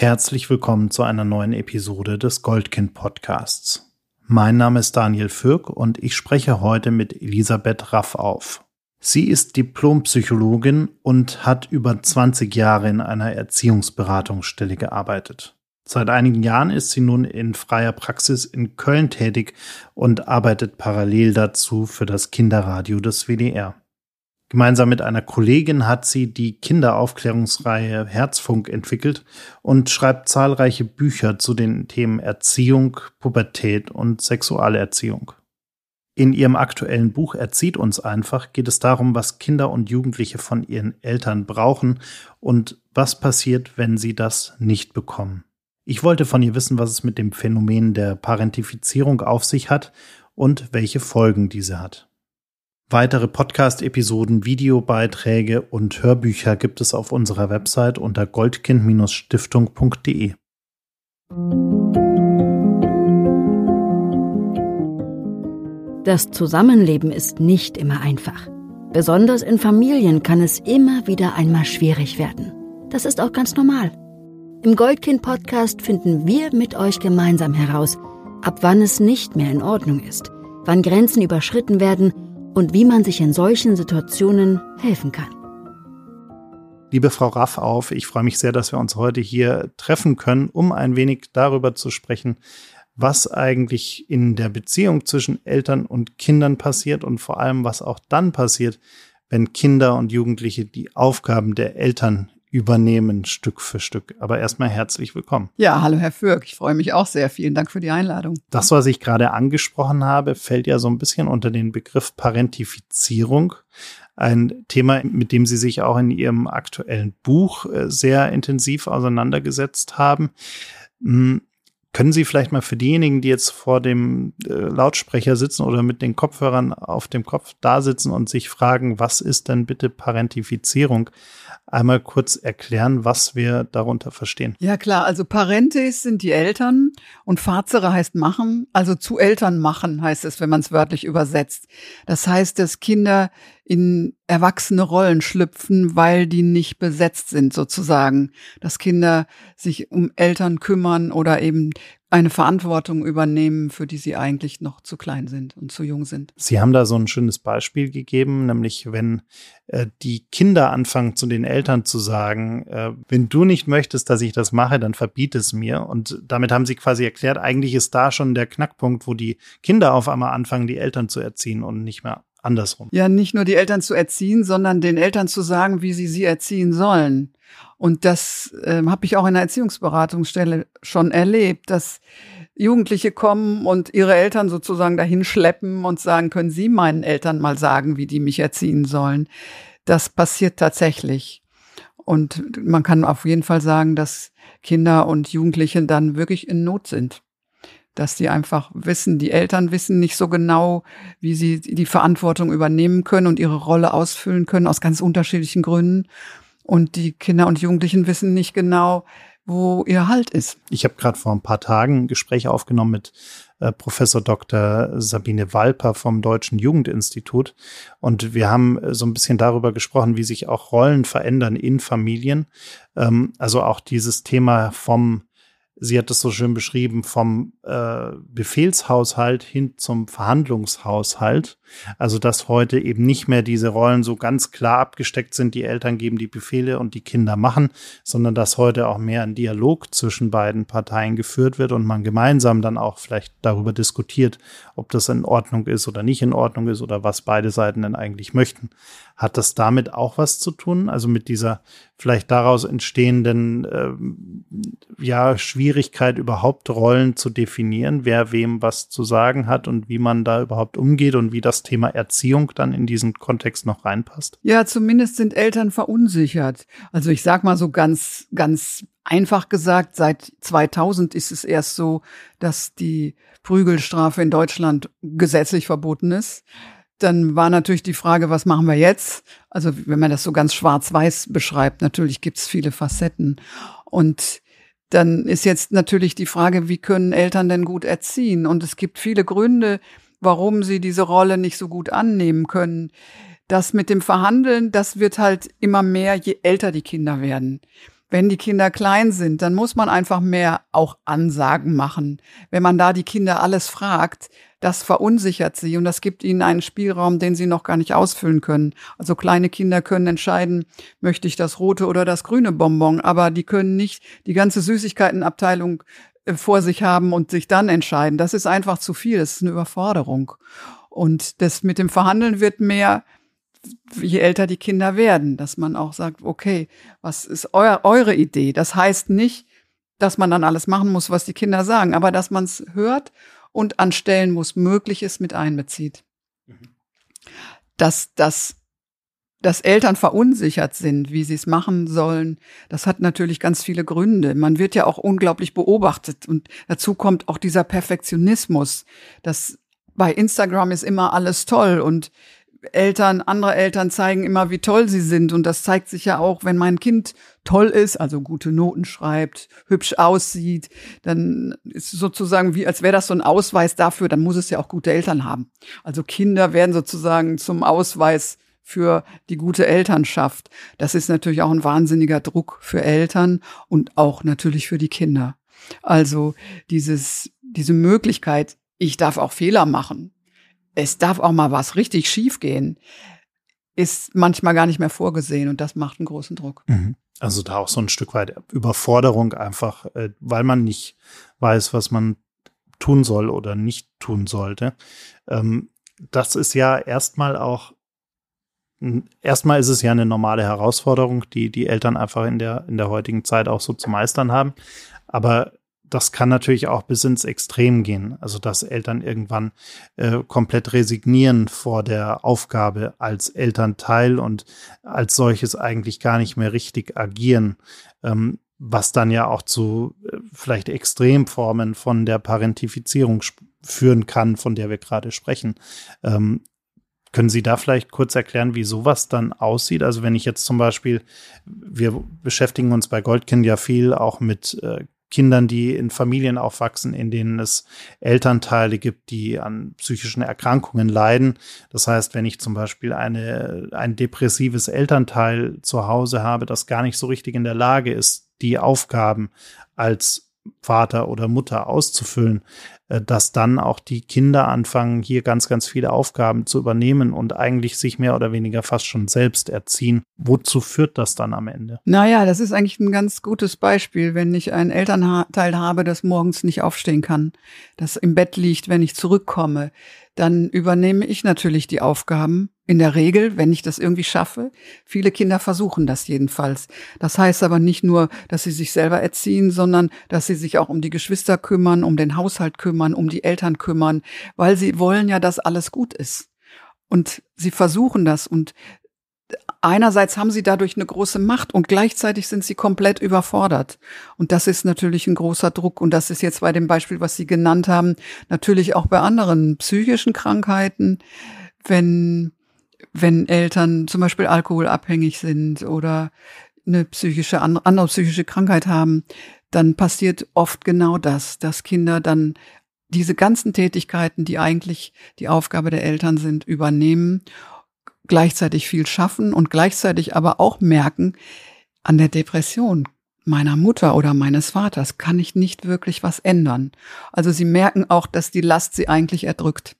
Herzlich willkommen zu einer neuen Episode des Goldkind Podcasts. Mein Name ist Daniel Fürk und ich spreche heute mit Elisabeth Raff auf. Sie ist Diplompsychologin und hat über 20 Jahre in einer Erziehungsberatungsstelle gearbeitet. Seit einigen Jahren ist sie nun in freier Praxis in Köln tätig und arbeitet parallel dazu für das Kinderradio des WDR. Gemeinsam mit einer Kollegin hat sie die Kinderaufklärungsreihe Herzfunk entwickelt und schreibt zahlreiche Bücher zu den Themen Erziehung, Pubertät und Sexualerziehung. In ihrem aktuellen Buch Erzieht uns einfach geht es darum, was Kinder und Jugendliche von ihren Eltern brauchen und was passiert, wenn sie das nicht bekommen. Ich wollte von ihr wissen, was es mit dem Phänomen der Parentifizierung auf sich hat und welche Folgen diese hat. Weitere Podcast-Episoden, Videobeiträge und Hörbücher gibt es auf unserer Website unter goldkind-stiftung.de. Das Zusammenleben ist nicht immer einfach. Besonders in Familien kann es immer wieder einmal schwierig werden. Das ist auch ganz normal. Im Goldkind-Podcast finden wir mit euch gemeinsam heraus, ab wann es nicht mehr in Ordnung ist, wann Grenzen überschritten werden und wie man sich in solchen Situationen helfen kann. Liebe Frau Raff auf, ich freue mich sehr, dass wir uns heute hier treffen können, um ein wenig darüber zu sprechen, was eigentlich in der Beziehung zwischen Eltern und Kindern passiert und vor allem, was auch dann passiert, wenn Kinder und Jugendliche die Aufgaben der Eltern übernehmen, Stück für Stück. Aber erstmal herzlich willkommen. Ja, hallo Herr Fürk, ich freue mich auch sehr. Vielen Dank für die Einladung. Das, was ich gerade angesprochen habe, fällt ja so ein bisschen unter den Begriff Parentifizierung. Ein Thema, mit dem Sie sich auch in Ihrem aktuellen Buch äh, sehr intensiv auseinandergesetzt haben. Können Sie vielleicht mal für diejenigen, die jetzt vor dem äh, Lautsprecher sitzen oder mit den Kopfhörern auf dem Kopf da sitzen und sich fragen, was ist denn bitte Parentifizierung, einmal kurz erklären, was wir darunter verstehen? Ja klar, also Parentis sind die Eltern und Fazere heißt machen, also zu Eltern machen heißt es, wenn man es wörtlich übersetzt. Das heißt, dass Kinder in erwachsene Rollen schlüpfen, weil die nicht besetzt sind sozusagen. Dass Kinder sich um Eltern kümmern oder eben eine Verantwortung übernehmen, für die sie eigentlich noch zu klein sind und zu jung sind. Sie haben da so ein schönes Beispiel gegeben, nämlich wenn äh, die Kinder anfangen zu den Eltern zu sagen, äh, wenn du nicht möchtest, dass ich das mache, dann verbiet es mir. Und damit haben Sie quasi erklärt, eigentlich ist da schon der Knackpunkt, wo die Kinder auf einmal anfangen, die Eltern zu erziehen und nicht mehr andersrum. Ja, nicht nur die Eltern zu erziehen, sondern den Eltern zu sagen, wie sie sie erziehen sollen. Und das äh, habe ich auch in der Erziehungsberatungsstelle schon erlebt, dass Jugendliche kommen und ihre Eltern sozusagen dahin schleppen und sagen, können Sie meinen Eltern mal sagen, wie die mich erziehen sollen. Das passiert tatsächlich. Und man kann auf jeden Fall sagen, dass Kinder und Jugendliche dann wirklich in Not sind dass die einfach wissen, die Eltern wissen nicht so genau, wie sie die Verantwortung übernehmen können und ihre Rolle ausfüllen können aus ganz unterschiedlichen Gründen. Und die Kinder und Jugendlichen wissen nicht genau, wo ihr Halt ist. Ich habe gerade vor ein paar Tagen ein Gespräch aufgenommen mit äh, Professor Dr. Sabine Walper vom Deutschen Jugendinstitut. Und wir haben äh, so ein bisschen darüber gesprochen, wie sich auch Rollen verändern in Familien. Ähm, also auch dieses Thema vom sie hat es so schön beschrieben, vom äh, Befehlshaushalt hin zum Verhandlungshaushalt. Also dass heute eben nicht mehr diese Rollen so ganz klar abgesteckt sind, die Eltern geben die Befehle und die Kinder machen, sondern dass heute auch mehr ein Dialog zwischen beiden Parteien geführt wird und man gemeinsam dann auch vielleicht darüber diskutiert, ob das in Ordnung ist oder nicht in Ordnung ist oder was beide Seiten denn eigentlich möchten. Hat das damit auch was zu tun? Also mit dieser vielleicht daraus entstehenden ähm, ja Schwierigkeit überhaupt Rollen zu definieren, wer wem was zu sagen hat und wie man da überhaupt umgeht und wie das Thema Erziehung dann in diesen Kontext noch reinpasst? Ja, zumindest sind Eltern verunsichert. Also ich sag mal so ganz ganz einfach gesagt, seit 2000 ist es erst so, dass die Prügelstrafe in Deutschland gesetzlich verboten ist. Dann war natürlich die Frage, was machen wir jetzt? Also wenn man das so ganz schwarz-weiß beschreibt, natürlich gibt es viele Facetten. Und dann ist jetzt natürlich die Frage, wie können Eltern denn gut erziehen? Und es gibt viele Gründe, warum sie diese Rolle nicht so gut annehmen können. Das mit dem Verhandeln, das wird halt immer mehr, je älter die Kinder werden. wenn die Kinder klein sind, dann muss man einfach mehr auch Ansagen machen. Wenn man da die Kinder alles fragt, das verunsichert sie und das gibt ihnen einen Spielraum, den sie noch gar nicht ausfüllen können. Also kleine Kinder können entscheiden, möchte ich das rote oder das grüne Bonbon, aber die können nicht die ganze Süßigkeitenabteilung vor sich haben und sich dann entscheiden. Das ist einfach zu viel, das ist eine Überforderung. Und das mit dem Verhandeln wird mehr, je älter die Kinder werden, dass man auch sagt, okay, was ist euer, eure Idee? Das heißt nicht, dass man dann alles machen muss, was die Kinder sagen, aber dass man es hört und an Stellen, wo es möglich ist, mit einbezieht. Mhm. Dass, dass, dass Eltern verunsichert sind, wie sie es machen sollen, das hat natürlich ganz viele Gründe. Man wird ja auch unglaublich beobachtet und dazu kommt auch dieser Perfektionismus, dass bei Instagram ist immer alles toll und Eltern, andere Eltern zeigen immer, wie toll sie sind. Und das zeigt sich ja auch, wenn mein Kind toll ist, also gute Noten schreibt, hübsch aussieht, dann ist sozusagen wie, als wäre das so ein Ausweis dafür, dann muss es ja auch gute Eltern haben. Also Kinder werden sozusagen zum Ausweis für die gute Elternschaft. Das ist natürlich auch ein wahnsinniger Druck für Eltern und auch natürlich für die Kinder. Also dieses, diese Möglichkeit, ich darf auch Fehler machen es darf auch mal was richtig schief gehen, ist manchmal gar nicht mehr vorgesehen und das macht einen großen Druck. Mhm. Also da auch so ein Stück weit Überforderung einfach, äh, weil man nicht weiß, was man tun soll oder nicht tun sollte. Ähm, das ist ja erstmal auch Erstmal ist es ja eine normale Herausforderung, die die Eltern einfach in der, in der heutigen Zeit auch so zu meistern haben. Aber das kann natürlich auch bis ins Extrem gehen. Also dass Eltern irgendwann äh, komplett resignieren vor der Aufgabe als Elternteil und als solches eigentlich gar nicht mehr richtig agieren. Ähm, was dann ja auch zu äh, vielleicht Extremformen von der Parentifizierung führen kann, von der wir gerade sprechen. Ähm, können Sie da vielleicht kurz erklären, wie sowas dann aussieht? Also wenn ich jetzt zum Beispiel, wir beschäftigen uns bei Goldkind ja viel auch mit äh, Kindern, die in Familien aufwachsen, in denen es Elternteile gibt, die an psychischen Erkrankungen leiden. Das heißt, wenn ich zum Beispiel eine, ein depressives Elternteil zu Hause habe, das gar nicht so richtig in der Lage ist, die Aufgaben als Vater oder Mutter auszufüllen, äh, dass dann auch die Kinder anfangen, hier ganz, ganz viele Aufgaben zu übernehmen und eigentlich sich mehr oder weniger fast schon selbst erziehen. Wozu führt das dann am Ende? Naja, das ist eigentlich ein ganz gutes Beispiel, wenn ich ein Elternteil habe, das morgens nicht aufstehen kann, das im Bett liegt, wenn ich zurückkomme, dann übernehme ich natürlich die Aufgaben in der Regel, wenn ich das irgendwie schaffe. Viele Kinder versuchen das jedenfalls. Das heißt aber nicht nur, dass sie sich selber erziehen, sondern dass sie sich auch um die Geschwister kümmern, um den Haushalt kümmern, um die Eltern kümmern, weil sie wollen ja, dass alles gut ist. Und sie versuchen das und einerseits haben sie dadurch eine große Macht und gleichzeitig sind sie komplett überfordert. Und das ist natürlich ein großer Druck. Und das ist jetzt bei dem Beispiel, was Sie genannt haben, natürlich auch bei anderen psychischen Krankheiten, wenn wenn Eltern zum Beispiel alkoholabhängig sind oder eine psychische, andere psychische Krankheit haben, dann passiert oft genau das, dass Kinder dann diese ganzen Tätigkeiten, die eigentlich die Aufgabe der Eltern sind, übernehmen, gleichzeitig viel schaffen und gleichzeitig aber auch merken, an der Depression meiner Mutter oder meines Vaters kann ich nicht wirklich was ändern. Also sie merken auch, dass die Last sie eigentlich erdrückt.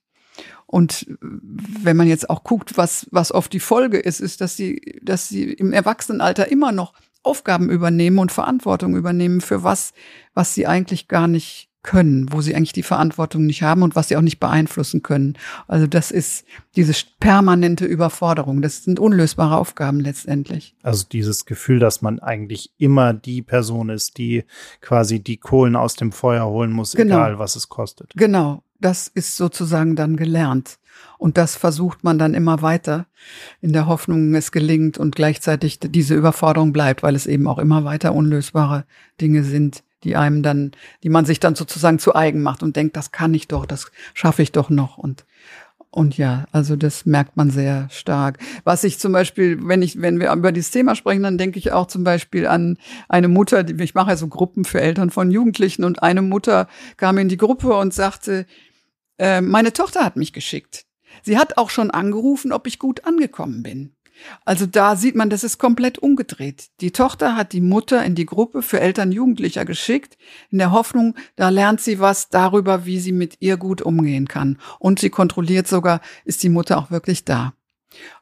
Und wenn man jetzt auch guckt, was, was oft die Folge ist, ist, dass sie, dass sie im Erwachsenenalter immer noch Aufgaben übernehmen und Verantwortung übernehmen für was, was sie eigentlich gar nicht können, wo sie eigentlich die Verantwortung nicht haben und was sie auch nicht beeinflussen können. Also das ist diese permanente Überforderung. Das sind unlösbare Aufgaben letztendlich. Also dieses Gefühl, dass man eigentlich immer die Person ist, die quasi die Kohlen aus dem Feuer holen muss, genau. egal was es kostet. Genau das ist sozusagen dann gelernt. Und das versucht man dann immer weiter in der Hoffnung, es gelingt und gleichzeitig diese Überforderung bleibt, weil es eben auch immer weiter unlösbare Dinge sind, die einem dann, die man sich dann sozusagen zu eigen macht und denkt, das kann ich doch, das schaffe ich doch noch und und ja, also das merkt man sehr stark. Was ich zum Beispiel, wenn ich, wenn wir über dieses Thema sprechen, dann denke ich auch zum Beispiel an eine Mutter, die, ich mache ja so Gruppen für Eltern von Jugendlichen und eine Mutter kam in die Gruppe und sagte, äh, meine Tochter hat mich geschickt. Sie hat auch schon angerufen, ob ich gut angekommen bin. Also da sieht man, das ist komplett umgedreht. Die Tochter hat die Mutter in die Gruppe für Eltern Jugendlicher geschickt, in der Hoffnung, da lernt sie was darüber, wie sie mit ihr gut umgehen kann. Und sie kontrolliert sogar, ist die Mutter auch wirklich da.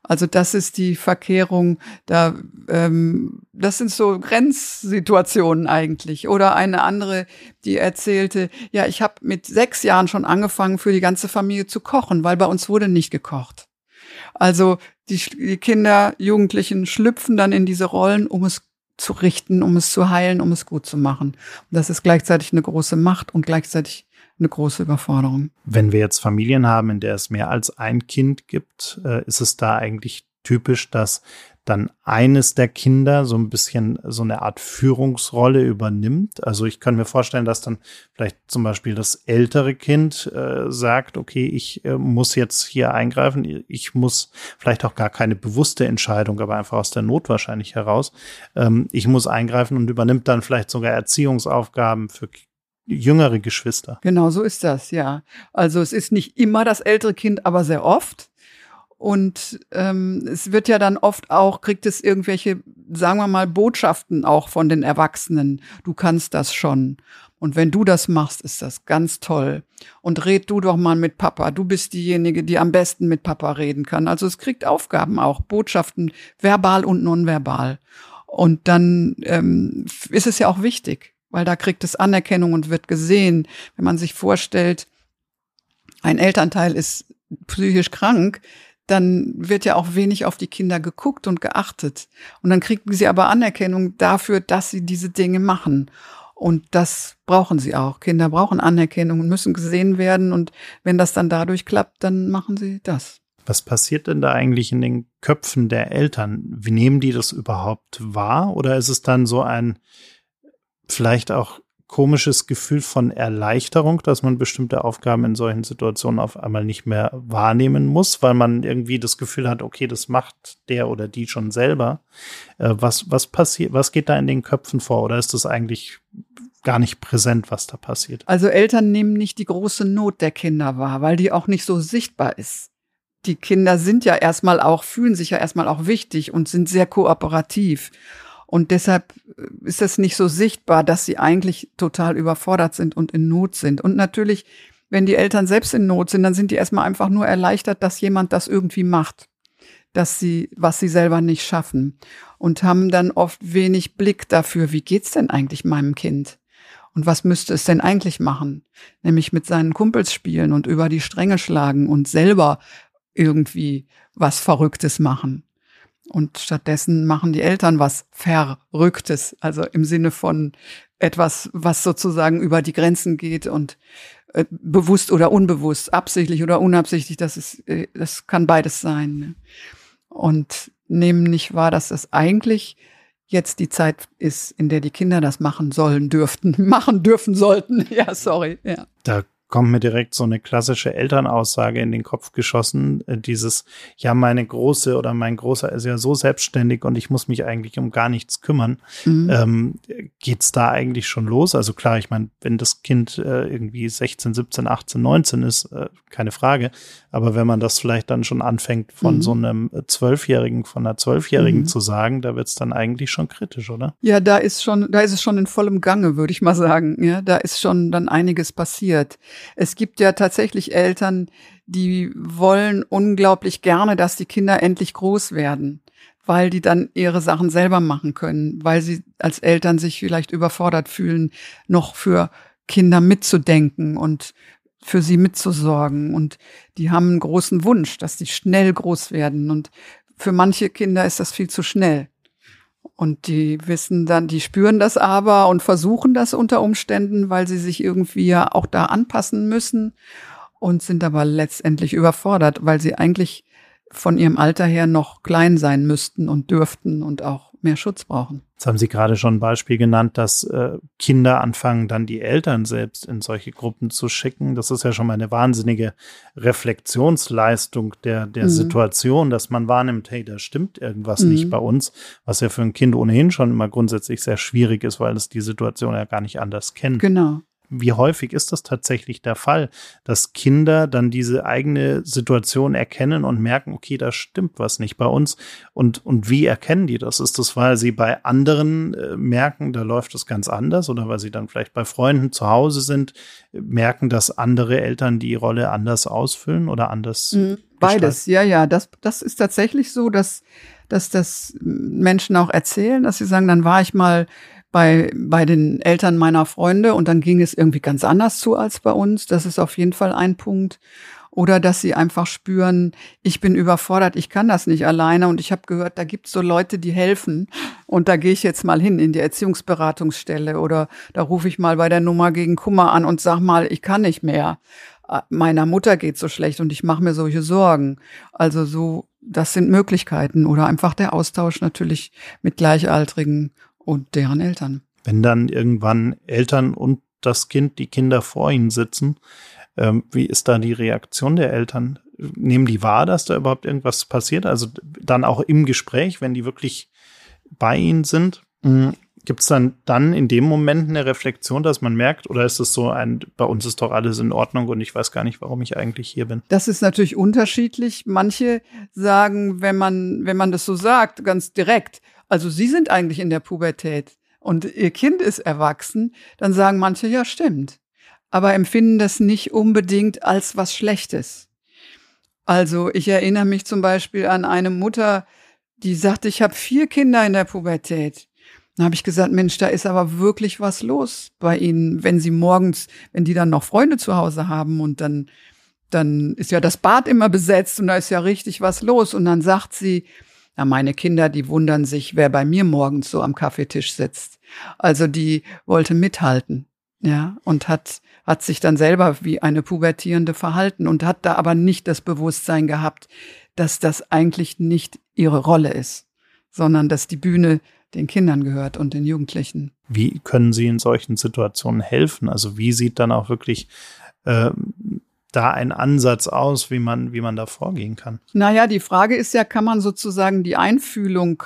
Also das ist die Verkehrung, da ähm, das sind so Grenzsituationen eigentlich. Oder eine andere, die erzählte, ja, ich habe mit sechs Jahren schon angefangen, für die ganze Familie zu kochen, weil bei uns wurde nicht gekocht. Also die, die Kinder, Jugendlichen schlüpfen dann in diese Rollen, um es zu richten, um es zu heilen, um es gut zu machen. Und das ist gleichzeitig eine große Macht und gleichzeitig eine große Überforderung. Wenn wir jetzt Familien haben, in der es mehr als ein Kind gibt, äh, ist es da eigentlich typisch, dass dann eines der Kinder so ein bisschen so eine Art Führungsrolle übernimmt. Also ich kann mir vorstellen, dass dann vielleicht zum Beispiel das ältere Kind äh, sagt, okay, ich äh, muss jetzt hier eingreifen. Ich muss vielleicht auch gar keine bewusste Entscheidung, aber einfach aus der Not wahrscheinlich heraus. Ähm, ich muss eingreifen und übernimmt dann vielleicht sogar Erziehungsaufgaben für jüngere Geschwister. Genau, so ist das, ja. Also es ist nicht immer das ältere Kind, aber sehr oft. Und ähm, es wird ja dann oft auch, kriegt es irgendwelche, sagen wir mal, Botschaften auch von den Erwachsenen. Du kannst das schon. Und wenn du das machst, ist das ganz toll. Und red du doch mal mit Papa. Du bist diejenige, die am besten mit Papa reden kann. Also es kriegt Aufgaben auch, Botschaften, verbal und nonverbal. Und dann ähm, ist es ja auch wichtig, weil da kriegt es Anerkennung und wird gesehen. Wenn man sich vorstellt, ein Elternteil ist psychisch krank, dann wird ja auch wenig auf die Kinder geguckt und geachtet. Und dann kriegen sie aber Anerkennung dafür, dass sie diese Dinge machen. Und das brauchen sie auch. Kinder brauchen Anerkennung und müssen gesehen werden. Und wenn das dann dadurch klappt, dann machen sie das. Was passiert denn da eigentlich in den Köpfen der Eltern? Wie nehmen die das überhaupt wahr? Oder ist es dann so ein vielleicht auch komisches Gefühl von Erleichterung, dass man bestimmte Aufgaben in solchen Situationen auf einmal nicht mehr wahrnehmen muss, weil man irgendwie das Gefühl hat, okay, das macht der oder die schon selber. Äh, was, was passiert, was geht da in den Köpfen vor? Oder ist das eigentlich gar nicht präsent, was da passiert? Also Eltern nehmen nicht die große Not der Kinder wahr, weil die auch nicht so sichtbar ist. Die Kinder sind ja erstmal auch, fühlen sich ja erstmal auch wichtig und sind sehr kooperativ. Und deshalb äh, ist es nicht so sichtbar, dass sie eigentlich total überfordert sind und in Not sind. Und natürlich, wenn die Eltern selbst in Not sind, dann sind die erstmal einfach nur erleichtert, dass jemand das irgendwie macht, dass sie, was sie selber nicht schaffen und haben dann oft wenig Blick dafür, wie geht's denn eigentlich meinem Kind? Und was müsste es denn eigentlich machen? Nämlich mit seinen Kumpels spielen und über die Stränge schlagen und selber irgendwie was Verrücktes machen. Und stattdessen machen die Eltern was Verrücktes, also im Sinne von etwas, was sozusagen über die Grenzen geht und äh, bewusst oder unbewusst, absichtlich oder unabsichtlich, das ist, äh, das kann beides sein. Ne? Und nehmen nicht wahr, dass das eigentlich jetzt die Zeit ist, in der die Kinder das machen sollen, dürften, machen dürfen sollten. Ja, sorry. Ja. Da kommt mir direkt so eine klassische Elternaussage in den Kopf geschossen. Äh, dieses, ja, meine Große oder mein Großer ist ja so selbstständig und ich muss mich eigentlich um gar nichts kümmern. Mhm. Ähm, geht's da eigentlich schon los? Also klar, ich meine, wenn das Kind äh, irgendwie 16, 17, 18, 19 ist, äh, keine Frage. Aber wenn man das vielleicht dann schon anfängt, von mhm. so einem Zwölfjährigen, von einer Zwölfjährigen mhm. zu sagen, da wird's dann eigentlich schon kritisch, oder? Ja, da ist schon, da ist es schon in vollem Gange, würde ich mal sagen. Ja, da ist schon dann einiges passiert. Es gibt ja tatsächlich Eltern, die wollen unglaublich gerne, dass die Kinder endlich groß werden, weil die dann ihre Sachen selber machen können, weil sie als Eltern sich vielleicht überfordert fühlen, noch für Kinder mitzudenken und für sie mitzusorgen. Und die haben einen großen Wunsch, dass die schnell groß werden. Und für manche Kinder ist das viel zu schnell. Und die wissen dann, die spüren das aber und versuchen das unter Umständen, weil sie sich irgendwie ja auch da anpassen müssen und sind aber letztendlich überfordert, weil sie eigentlich von ihrem Alter her noch klein sein müssten und dürften und auch mehr Schutz brauchen. Jetzt haben Sie gerade schon ein Beispiel genannt, dass äh, Kinder anfangen, dann die Eltern selbst in solche Gruppen zu schicken. Das ist ja schon mal eine wahnsinnige Reflexionsleistung der, der mhm. Situation, dass man wahrnimmt, hey, da stimmt irgendwas mhm. nicht bei uns, was ja für ein Kind ohnehin schon immer grundsätzlich sehr schwierig ist, weil es die Situation ja gar nicht anders kennt. Genau. Wie häufig ist das tatsächlich der Fall, dass Kinder dann diese eigene Situation erkennen und merken, okay, da stimmt was nicht bei uns. Und, und wie erkennen die das? Ist das, weil sie bei anderen äh, merken, da läuft es ganz anders oder weil sie dann vielleicht bei Freunden zu Hause sind, merken, dass andere Eltern die Rolle anders ausfüllen oder anders? Mhm, beides, gestalten? ja, ja. Das, das ist tatsächlich so, dass, dass das Menschen auch erzählen, dass sie sagen, dann war ich mal bei, bei den Eltern meiner Freunde und dann ging es irgendwie ganz anders zu als bei uns. Das ist auf jeden Fall ein Punkt. Oder dass sie einfach spüren, ich bin überfordert, ich kann das nicht alleine und ich habe gehört, da gibt es so Leute, die helfen und da gehe ich jetzt mal hin in die Erziehungsberatungsstelle oder da rufe ich mal bei der Nummer gegen Kummer an und sag mal, ich kann nicht mehr. Äh, meiner Mutter geht so schlecht und ich mache mir solche Sorgen. Also so, das sind Möglichkeiten oder einfach der Austausch natürlich mit Gleichaltrigen und deren Eltern. Wenn dann irgendwann Eltern und das Kind, die Kinder vor ihnen sitzen, ähm, wie ist da die Reaktion der Eltern? Nehmen die wahr, dass da überhaupt irgendwas passiert? Also dann auch im Gespräch, wenn die wirklich bei ihnen sind, hm, gibt es dann dann in dem Moment eine Reflexion, dass man merkt, oder ist es so ein, bei uns ist doch alles in Ordnung und ich weiß gar nicht, warum ich eigentlich hier bin? Das ist natürlich unterschiedlich. Manche sagen, wenn man, wenn man das so sagt, ganz direkt, also Sie sind eigentlich in der Pubertät und Ihr Kind ist erwachsen, dann sagen manche, ja, stimmt. Aber empfinden das nicht unbedingt als was Schlechtes. Also ich erinnere mich zum Beispiel an eine Mutter, die sagte, ich habe vier Kinder in der Pubertät. Dann habe ich gesagt, Mensch, da ist aber wirklich was los bei ihnen, wenn sie morgens, wenn die dann noch Freunde zu Hause haben und dann, dann ist ja das Bad immer besetzt und da ist ja richtig was los. Und dann sagt sie, na, meine Kinder, die wundern sich, wer bei mir morgens so am Kaffeetisch sitzt. Also die wollte mithalten, ja, und hat, hat sich dann selber wie eine Pubertierende verhalten und hat da aber nicht das Bewusstsein gehabt, dass das eigentlich nicht ihre Rolle ist, sondern dass die Bühne den Kindern gehört und den Jugendlichen. Wie können Sie in solchen Situationen helfen? Also wie sieht dann auch wirklich äh, da ein Ansatz aus, wie man, wie man da vorgehen kann? Naja, die Frage ist ja, kann man sozusagen die Einfühlung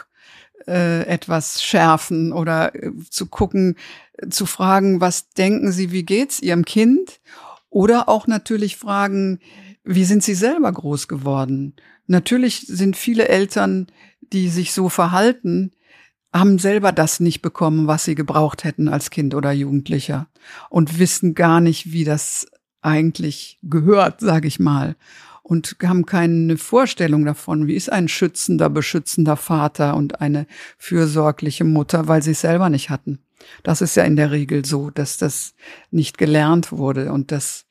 äh, etwas schärfen oder äh, zu gucken, zu fragen, was denken Sie, wie geht's Ihrem Kind? Oder auch natürlich fragen, wie sind Sie selber groß geworden? Natürlich sind viele Eltern, die sich so verhalten, haben selber das nicht bekommen, was sie gebraucht hätten als Kind oder Jugendlicher und wissen gar nicht, wie das eigentlich gehört, sage ich mal, und haben keine Vorstellung davon, wie ist ein schützender, beschützender Vater und eine fürsorgliche Mutter, weil sie es selber nicht hatten. Das ist ja in der Regel so, dass das nicht gelernt wurde und dass,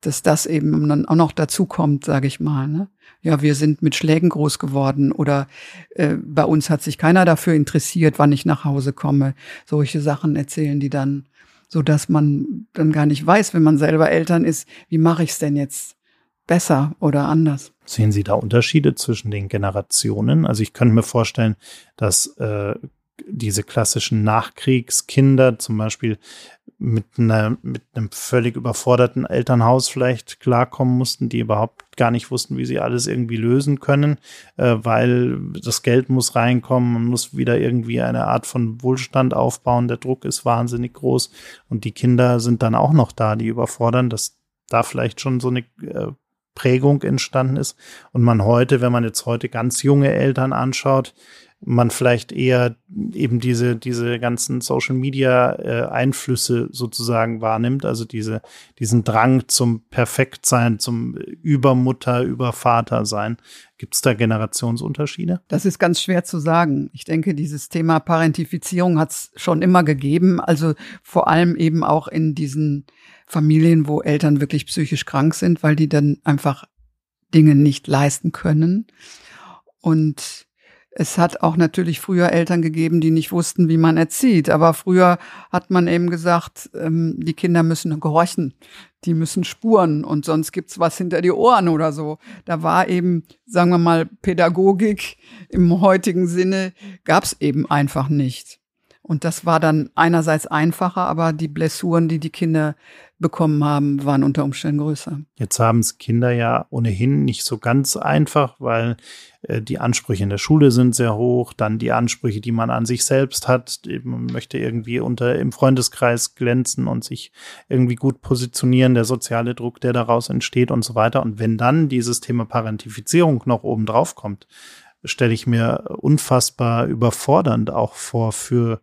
dass das eben dann auch noch dazu kommt, sage ich mal. Ne? Ja, wir sind mit Schlägen groß geworden oder äh, bei uns hat sich keiner dafür interessiert, wann ich nach Hause komme. Solche Sachen erzählen die dann so dass man dann gar nicht weiß, wenn man selber Eltern ist, wie mache ich es denn jetzt besser oder anders? Sehen Sie da Unterschiede zwischen den Generationen? Also ich könnte mir vorstellen, dass äh, diese klassischen Nachkriegskinder zum Beispiel mit, einer, mit einem völlig überforderten Elternhaus vielleicht klarkommen mussten, die überhaupt gar nicht wussten, wie sie alles irgendwie lösen können, äh, weil das Geld muss reinkommen, man muss wieder irgendwie eine Art von Wohlstand aufbauen, der Druck ist wahnsinnig groß und die Kinder sind dann auch noch da, die überfordern, dass da vielleicht schon so eine äh, Prägung entstanden ist. Und man heute, wenn man jetzt heute ganz junge Eltern anschaut, man vielleicht eher eben diese, diese ganzen Social Media äh, Einflüsse sozusagen wahrnimmt, also diese, diesen Drang zum Perfektsein, zum Übermutter, Übervater sein. Gibt es da Generationsunterschiede? Das ist ganz schwer zu sagen. Ich denke, dieses Thema Parentifizierung hat es schon immer gegeben, also vor allem eben auch in diesen Familien, wo Eltern wirklich psychisch krank sind, weil die dann einfach Dinge nicht leisten können. Und es hat auch natürlich früher Eltern gegeben, die nicht wussten, wie man erzieht. Aber früher hat man eben gesagt, ähm, die Kinder müssen gehorchen, die müssen spuren und sonst gibt's was hinter die Ohren oder so. Da war eben, sagen wir mal, Pädagogik im heutigen Sinne gab's eben einfach nicht. Und das war dann einerseits einfacher, aber die Blessuren, die die Kinder bekommen haben, waren unter Umständen größer. Jetzt haben es Kinder ja ohnehin nicht so ganz einfach, weil äh, die Ansprüche in der Schule sind sehr hoch, dann die Ansprüche, die man an sich selbst hat. Man möchte irgendwie unter im Freundeskreis glänzen und sich irgendwie gut positionieren, der soziale Druck, der daraus entsteht und so weiter. Und wenn dann dieses Thema Parentifizierung noch oben drauf kommt, stelle ich mir unfassbar überfordernd auch vor für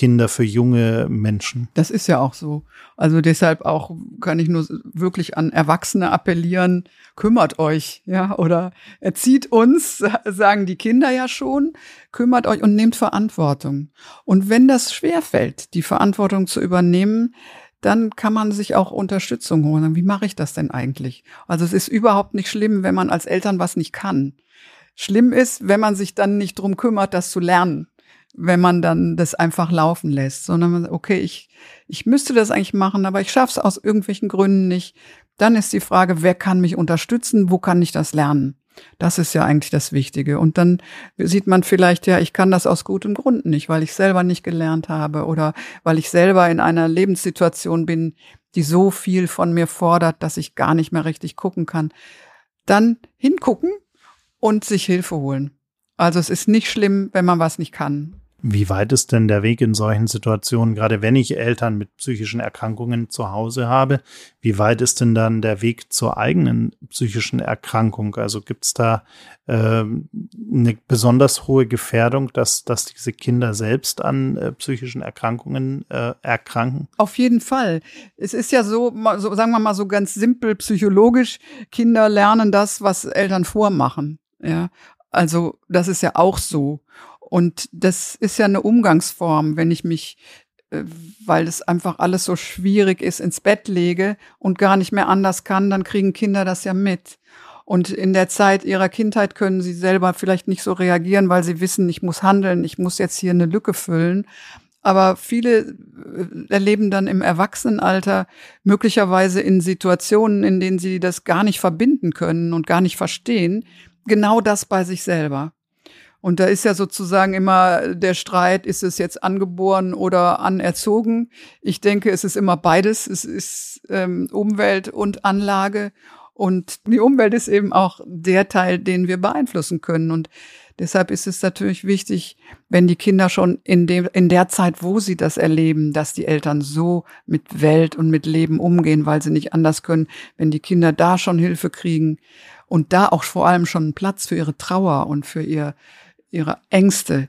Kinder, für junge Menschen. Das ist ja auch so. Also deshalb auch kann ich nur wirklich an Erwachsene appellieren, kümmert euch, ja, oder erzieht uns, sagen die Kinder ja schon, kümmert euch und nehmt Verantwortung. Und wenn das schwerfällt, die Verantwortung zu übernehmen, dann kann man sich auch Unterstützung holen. Wie mache ich das denn eigentlich? Also es ist überhaupt nicht schlimm, wenn man als Eltern was nicht kann. Schlimm ist, wenn man sich dann nicht drum kümmert, das zu lernen wenn man dann das einfach laufen lässt, sondern man sagt, okay, ich, ich müsste das eigentlich machen, aber ich schaffe es aus irgendwelchen Gründen nicht. Dann ist die Frage, wer kann mich unterstützen, wo kann ich das lernen? Das ist ja eigentlich das Wichtige. Und dann sieht man vielleicht, ja, ich kann das aus gutem Grund nicht, weil ich selber nicht gelernt habe oder weil ich selber in einer Lebenssituation bin, die so viel von mir fordert, dass ich gar nicht mehr richtig gucken kann. Dann hingucken und sich Hilfe holen. Also es ist nicht schlimm, wenn man was nicht kann. Wie weit ist denn der Weg in solchen Situationen, gerade wenn ich Eltern mit psychischen Erkrankungen zu Hause habe, wie weit ist denn dann der Weg zur eigenen psychischen Erkrankung? Also gibt es da äh, eine besonders hohe Gefährdung, dass, dass diese Kinder selbst an äh, psychischen Erkrankungen äh, erkranken? Auf jeden Fall. Es ist ja so, so, sagen wir mal so ganz simpel psychologisch, Kinder lernen das, was Eltern vormachen. Ja, also das ist ja auch so. Und das ist ja eine Umgangsform, wenn ich mich, äh, weil es einfach alles so schwierig ist, ins Bett lege und gar nicht mehr anders kann, dann kriegen Kinder das ja mit. Und in der Zeit ihrer Kindheit können sie selber vielleicht nicht so reagieren, weil sie wissen, ich muss handeln, ich muss jetzt hier eine Lücke füllen. Aber viele äh, erleben dann im Erwachsenenalter möglicherweise in Situationen, in denen sie das gar nicht verbinden können und gar nicht verstehen, genau das bei sich selber. Und da ist ja sozusagen immer der Streit, ist es jetzt angeboren oder anerzogen? Ich denke, es ist immer beides. Es ist ähm, Umwelt und Anlage. Und die Umwelt ist eben auch der Teil, den wir beeinflussen können. Und deshalb ist es natürlich wichtig, wenn die Kinder schon in, dem, in der Zeit, wo sie das erleben, dass die Eltern so mit Welt und mit Leben umgehen, weil sie nicht anders können, wenn die Kinder da schon Hilfe kriegen und da auch vor allem schon einen Platz für ihre Trauer und für ihr, ihre Ängste,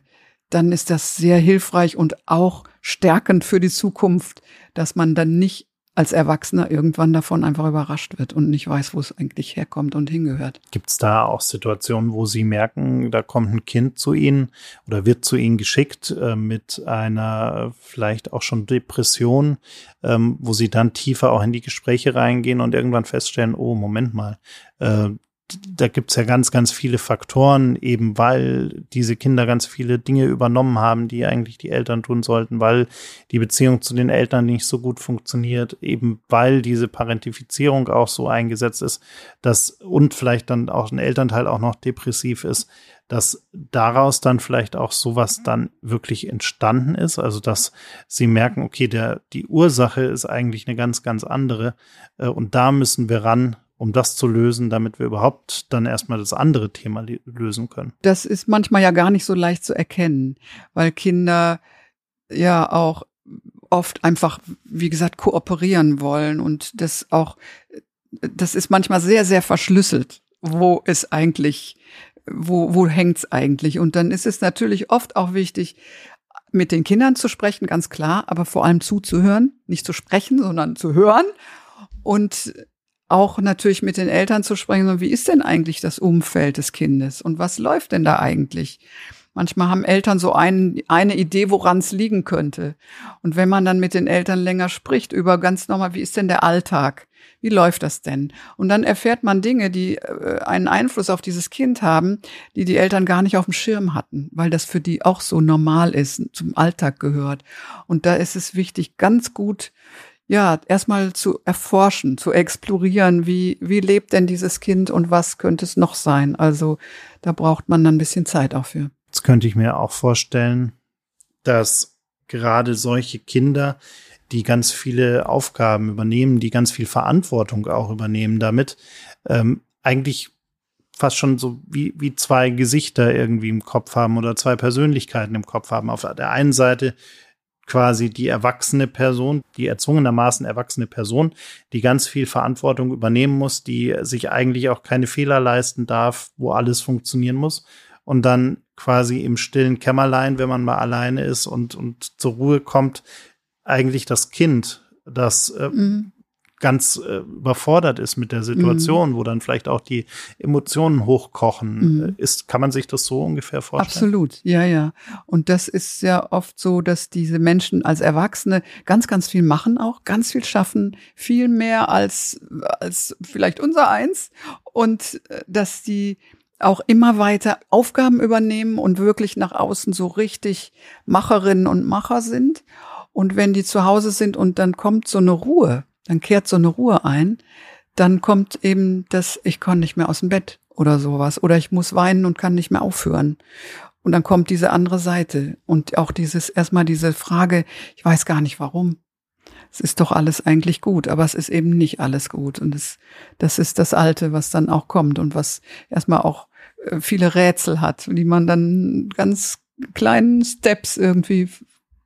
dann ist das sehr hilfreich und auch stärkend für die Zukunft, dass man dann nicht als Erwachsener irgendwann davon einfach überrascht wird und nicht weiß, wo es eigentlich herkommt und hingehört. Gibt es da auch Situationen, wo Sie merken, da kommt ein Kind zu Ihnen oder wird zu Ihnen geschickt äh, mit einer vielleicht auch schon Depression, ähm, wo Sie dann tiefer auch in die Gespräche reingehen und irgendwann feststellen, oh, Moment mal, äh, da gibt's ja ganz, ganz viele Faktoren, eben weil diese Kinder ganz viele Dinge übernommen haben, die eigentlich die Eltern tun sollten, weil die Beziehung zu den Eltern nicht so gut funktioniert, eben weil diese Parentifizierung auch so eingesetzt ist, dass und vielleicht dann auch ein Elternteil auch noch depressiv ist, dass daraus dann vielleicht auch sowas dann wirklich entstanden ist, also dass sie merken, okay, der, die Ursache ist eigentlich eine ganz, ganz andere äh, und da müssen wir ran um das zu lösen, damit wir überhaupt dann erstmal das andere Thema lösen können. Das ist manchmal ja gar nicht so leicht zu erkennen, weil Kinder ja auch oft einfach, wie gesagt, kooperieren wollen und das auch, das ist manchmal sehr, sehr verschlüsselt, wo es eigentlich, wo, wo hängt's eigentlich? Und dann ist es natürlich oft auch wichtig, mit den Kindern zu sprechen, ganz klar, aber vor allem zuzuhören, nicht zu sprechen, sondern zu hören und auch natürlich mit den Eltern zu sprechen, wie ist denn eigentlich das Umfeld des Kindes und was läuft denn da eigentlich? Manchmal haben Eltern so ein, eine Idee, woran es liegen könnte. Und wenn man dann mit den Eltern länger spricht über ganz normal, wie ist denn der Alltag? Wie läuft das denn? Und dann erfährt man Dinge, die äh, einen Einfluss auf dieses Kind haben, die die Eltern gar nicht auf dem Schirm hatten, weil das für die auch so normal ist, zum Alltag gehört. Und da ist es wichtig, ganz gut ja, erstmal zu erforschen, zu explorieren, wie, wie lebt denn dieses Kind und was könnte es noch sein? Also da braucht man dann ein bisschen Zeit auch für. Jetzt könnte ich mir auch vorstellen, dass gerade solche Kinder, die ganz viele Aufgaben übernehmen, die ganz viel Verantwortung auch übernehmen damit, ähm, eigentlich fast schon so wie, wie zwei Gesichter irgendwie im Kopf haben oder zwei Persönlichkeiten im Kopf haben. Auf der einen Seite quasi die erwachsene Person, die erzwungenermaßen erwachsene Person, die ganz viel Verantwortung übernehmen muss, die sich eigentlich auch keine Fehler leisten darf, wo alles funktionieren muss. Und dann quasi im stillen Kämmerlein, wenn man mal alleine ist und, und zur Ruhe kommt, eigentlich das Kind, das äh, mhm ganz äh, überfordert ist mit der Situation, mhm. wo dann vielleicht auch die Emotionen hochkochen. Mhm. Ist, kann man sich das so ungefähr vorstellen? Absolut, ja, ja. Und das ist ja oft so, dass diese Menschen als Erwachsene ganz, ganz viel machen auch, ganz viel schaffen, viel mehr als, als vielleicht unser eins. Und äh, dass die auch immer weiter Aufgaben übernehmen und wirklich nach außen so richtig Macherinnen und Macher sind. Und wenn die zu Hause sind und dann kommt so eine Ruhe, dann kehrt so eine Ruhe ein, dann kommt eben das, ich kann nicht mehr aus dem Bett oder sowas. Oder ich muss weinen und kann nicht mehr aufhören. Und dann kommt diese andere Seite. Und auch dieses erstmal diese Frage, ich weiß gar nicht warum. Es ist doch alles eigentlich gut, aber es ist eben nicht alles gut. Und es, das ist das Alte, was dann auch kommt und was erstmal auch äh, viele Rätsel hat, die man dann ganz kleinen Steps irgendwie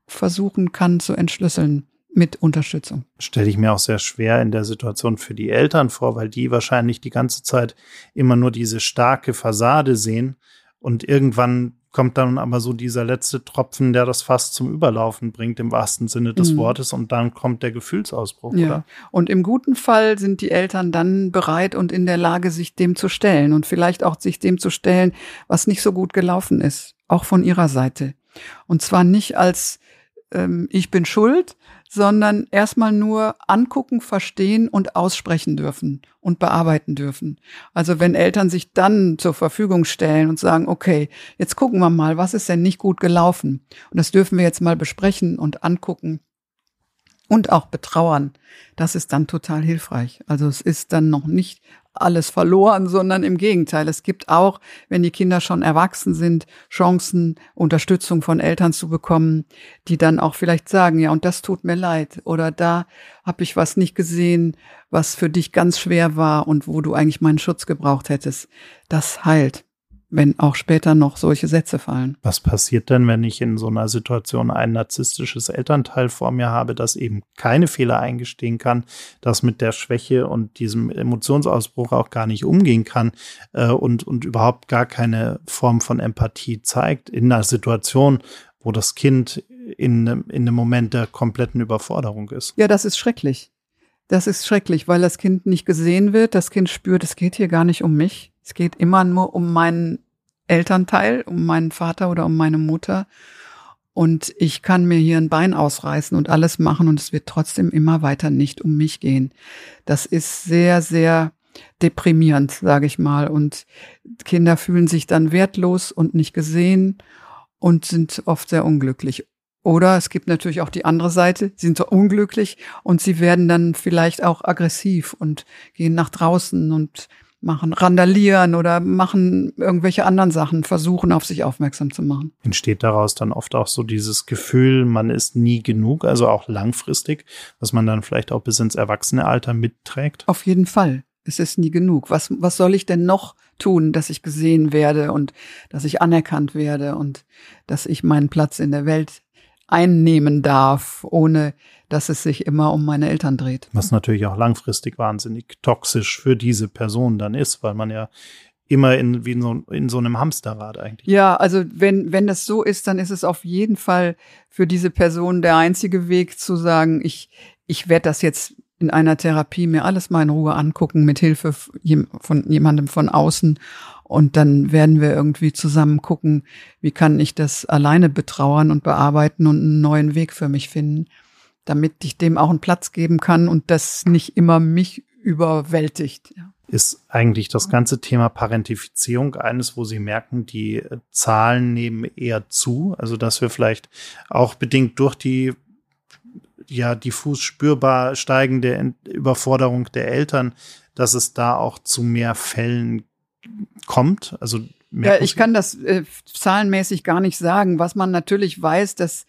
versuchen kann zu entschlüsseln mit Unterstützung. Stelle ich mir auch sehr schwer in der Situation für die Eltern vor, weil die wahrscheinlich die ganze Zeit immer nur diese starke Fassade sehen und irgendwann kommt dann aber so dieser letzte Tropfen, der das fast zum Überlaufen bringt, im wahrsten Sinne des mhm. Wortes, und dann kommt der Gefühlsausbruch, ja. oder? Und im guten Fall sind die Eltern dann bereit und in der Lage, sich dem zu stellen und vielleicht auch sich dem zu stellen, was nicht so gut gelaufen ist, auch von ihrer Seite. Und zwar nicht als ähm, ich bin schuld, sondern erstmal nur angucken, verstehen und aussprechen dürfen und bearbeiten dürfen. Also wenn Eltern sich dann zur Verfügung stellen und sagen, okay, jetzt gucken wir mal, was ist denn nicht gut gelaufen? Und das dürfen wir jetzt mal besprechen und angucken und auch betrauern. Das ist dann total hilfreich. Also es ist dann noch nicht alles verloren, sondern im Gegenteil. Es gibt auch, wenn die Kinder schon erwachsen sind, Chancen, Unterstützung von Eltern zu bekommen, die dann auch vielleicht sagen, ja, und das tut mir leid oder da habe ich was nicht gesehen, was für dich ganz schwer war und wo du eigentlich meinen Schutz gebraucht hättest. Das heilt wenn auch später noch solche Sätze fallen. Was passiert denn, wenn ich in so einer Situation ein narzisstisches Elternteil vor mir habe, das eben keine Fehler eingestehen kann, das mit der Schwäche und diesem Emotionsausbruch auch gar nicht umgehen kann äh, und, und überhaupt gar keine Form von Empathie zeigt in einer Situation, wo das Kind in, in einem Moment der kompletten Überforderung ist? Ja, das ist schrecklich. Das ist schrecklich, weil das Kind nicht gesehen wird. Das Kind spürt, es geht hier gar nicht um mich. Es geht immer nur um meinen Elternteil, um meinen Vater oder um meine Mutter. Und ich kann mir hier ein Bein ausreißen und alles machen und es wird trotzdem immer weiter nicht um mich gehen. Das ist sehr, sehr deprimierend, sage ich mal. Und Kinder fühlen sich dann wertlos und nicht gesehen und sind oft sehr unglücklich. Oder es gibt natürlich auch die andere Seite, sie sind so unglücklich und sie werden dann vielleicht auch aggressiv und gehen nach draußen und machen, randalieren oder machen irgendwelche anderen Sachen, versuchen auf sich aufmerksam zu machen. Entsteht daraus dann oft auch so dieses Gefühl, man ist nie genug, also auch langfristig, was man dann vielleicht auch bis ins Erwachsenealter mitträgt? Auf jeden Fall. Es ist nie genug. Was, was soll ich denn noch tun, dass ich gesehen werde und dass ich anerkannt werde und dass ich meinen Platz in der Welt einnehmen darf, ohne dass es sich immer um meine Eltern dreht. Was natürlich auch langfristig wahnsinnig toxisch für diese Person dann ist, weil man ja immer in, wie in so, in so einem Hamsterrad eigentlich. Ja, also wenn, wenn das so ist, dann ist es auf jeden Fall für diese Person der einzige Weg zu sagen, ich, ich werde das jetzt in einer Therapie mir alles mal in Ruhe angucken, mit Hilfe von jemandem von außen und dann werden wir irgendwie zusammen gucken, wie kann ich das alleine betrauern und bearbeiten und einen neuen Weg für mich finden, damit ich dem auch einen Platz geben kann und das nicht immer mich überwältigt. Ja. Ist eigentlich das ganze Thema Parentifizierung eines, wo Sie merken, die Zahlen nehmen eher zu? Also, dass wir vielleicht auch bedingt durch die ja diffus spürbar steigende Überforderung der Eltern, dass es da auch zu mehr Fällen kommt? Also ja, ich kann das äh, zahlenmäßig gar nicht sagen. Was man natürlich weiß, dass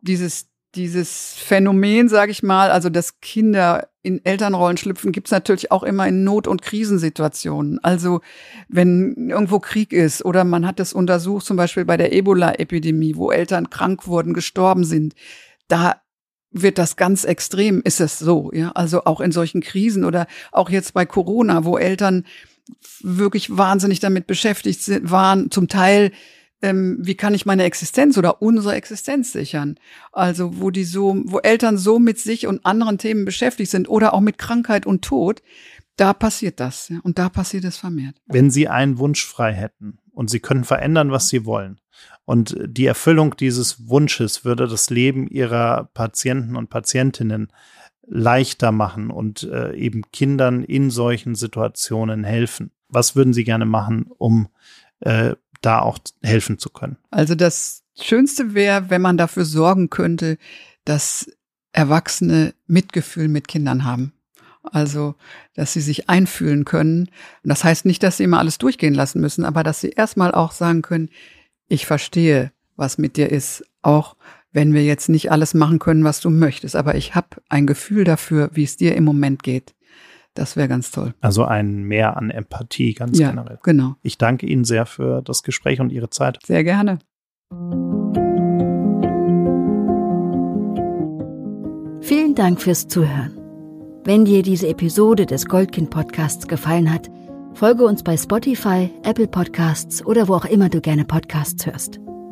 dieses dieses Phänomen, sage ich mal, also dass Kinder in Elternrollen schlüpfen, gibt's natürlich auch immer in Not- und Krisensituationen. Also wenn irgendwo Krieg ist oder man hat es untersucht, zum Beispiel bei der Ebola-Epidemie, wo Eltern krank wurden, gestorben sind, da wird das ganz extrem, ist es so, ja. Also auch in solchen Krisen oder auch jetzt bei Corona, wo Eltern wirklich wahnsinnig damit beschäftigt sind, waren, zum Teil ähm, wie kann ich meine Existenz oder unsere Existenz sichern? Also wo die so, wo Eltern so mit sich und anderen Themen beschäftigt sind oder auch mit Krankheit und Tod, da passiert das ja, und da passiert es vermehrt. Wenn Sie einen Wunsch frei hätten und Sie können verändern, was Sie wollen und die Erfüllung dieses Wunsches würde das Leben Ihrer Patienten und Patientinnen leichter machen und äh, eben Kindern in solchen Situationen helfen. Was würden Sie gerne machen, um äh, da auch helfen zu können. Also das Schönste wäre, wenn man dafür sorgen könnte, dass Erwachsene Mitgefühl mit Kindern haben. Also, dass sie sich einfühlen können. Und das heißt nicht, dass sie immer alles durchgehen lassen müssen, aber dass sie erstmal auch sagen können, ich verstehe, was mit dir ist, auch wenn wir jetzt nicht alles machen können, was du möchtest. Aber ich habe ein Gefühl dafür, wie es dir im Moment geht. Das wäre ganz toll. Also ein Mehr an Empathie ganz ja, generell. Genau. Ich danke Ihnen sehr für das Gespräch und Ihre Zeit. Sehr gerne. Vielen Dank fürs Zuhören. Wenn dir diese Episode des Goldkind Podcasts gefallen hat, folge uns bei Spotify, Apple Podcasts oder wo auch immer du gerne Podcasts hörst.